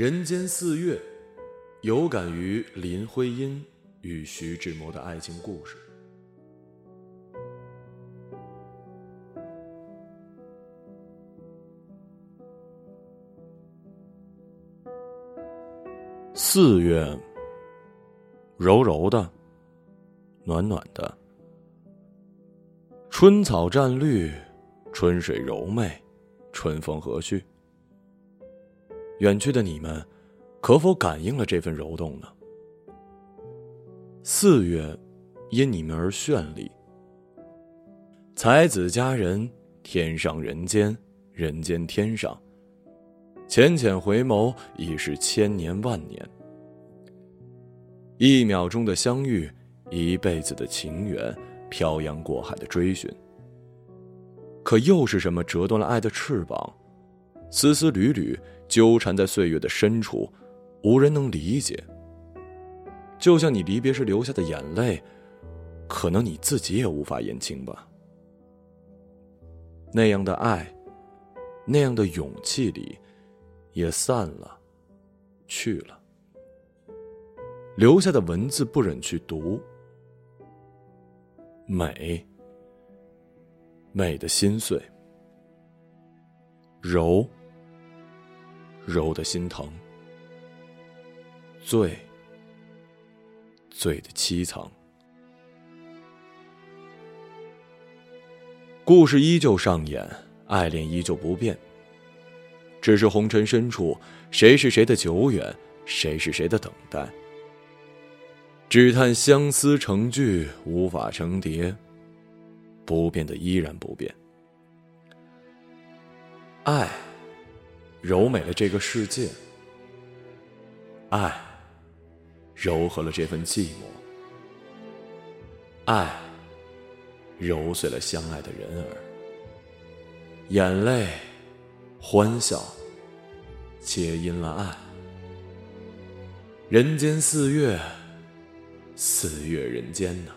人间四月，有感于林徽因与徐志摩的爱情故事。四月，柔柔的，暖暖的，春草占绿，春水柔媚，春风和煦。远去的你们，可否感应了这份柔动呢？四月，因你们而绚丽。才子佳人，天上人间，人间天上。浅浅回眸，已是千年万年。一秒钟的相遇，一辈子的情缘，漂洋过海的追寻。可又是什么折断了爱的翅膀？丝丝缕缕纠缠在岁月的深处，无人能理解。就像你离别时流下的眼泪，可能你自己也无法言清吧。那样的爱，那样的勇气里，也散了，去了。留下的文字不忍去读，美，美的心碎，柔。柔的心疼，醉，醉的凄怆。故事依旧上演，爱恋依旧不变。只是红尘深处，谁是谁的久远，谁是谁的等待。只叹相思成句，无法成蝶。不变的依然不变，爱。柔美了这个世界，爱柔和了这份寂寞，爱揉碎了相爱的人儿，眼泪、欢笑，皆因了爱。人间四月，四月人间呢？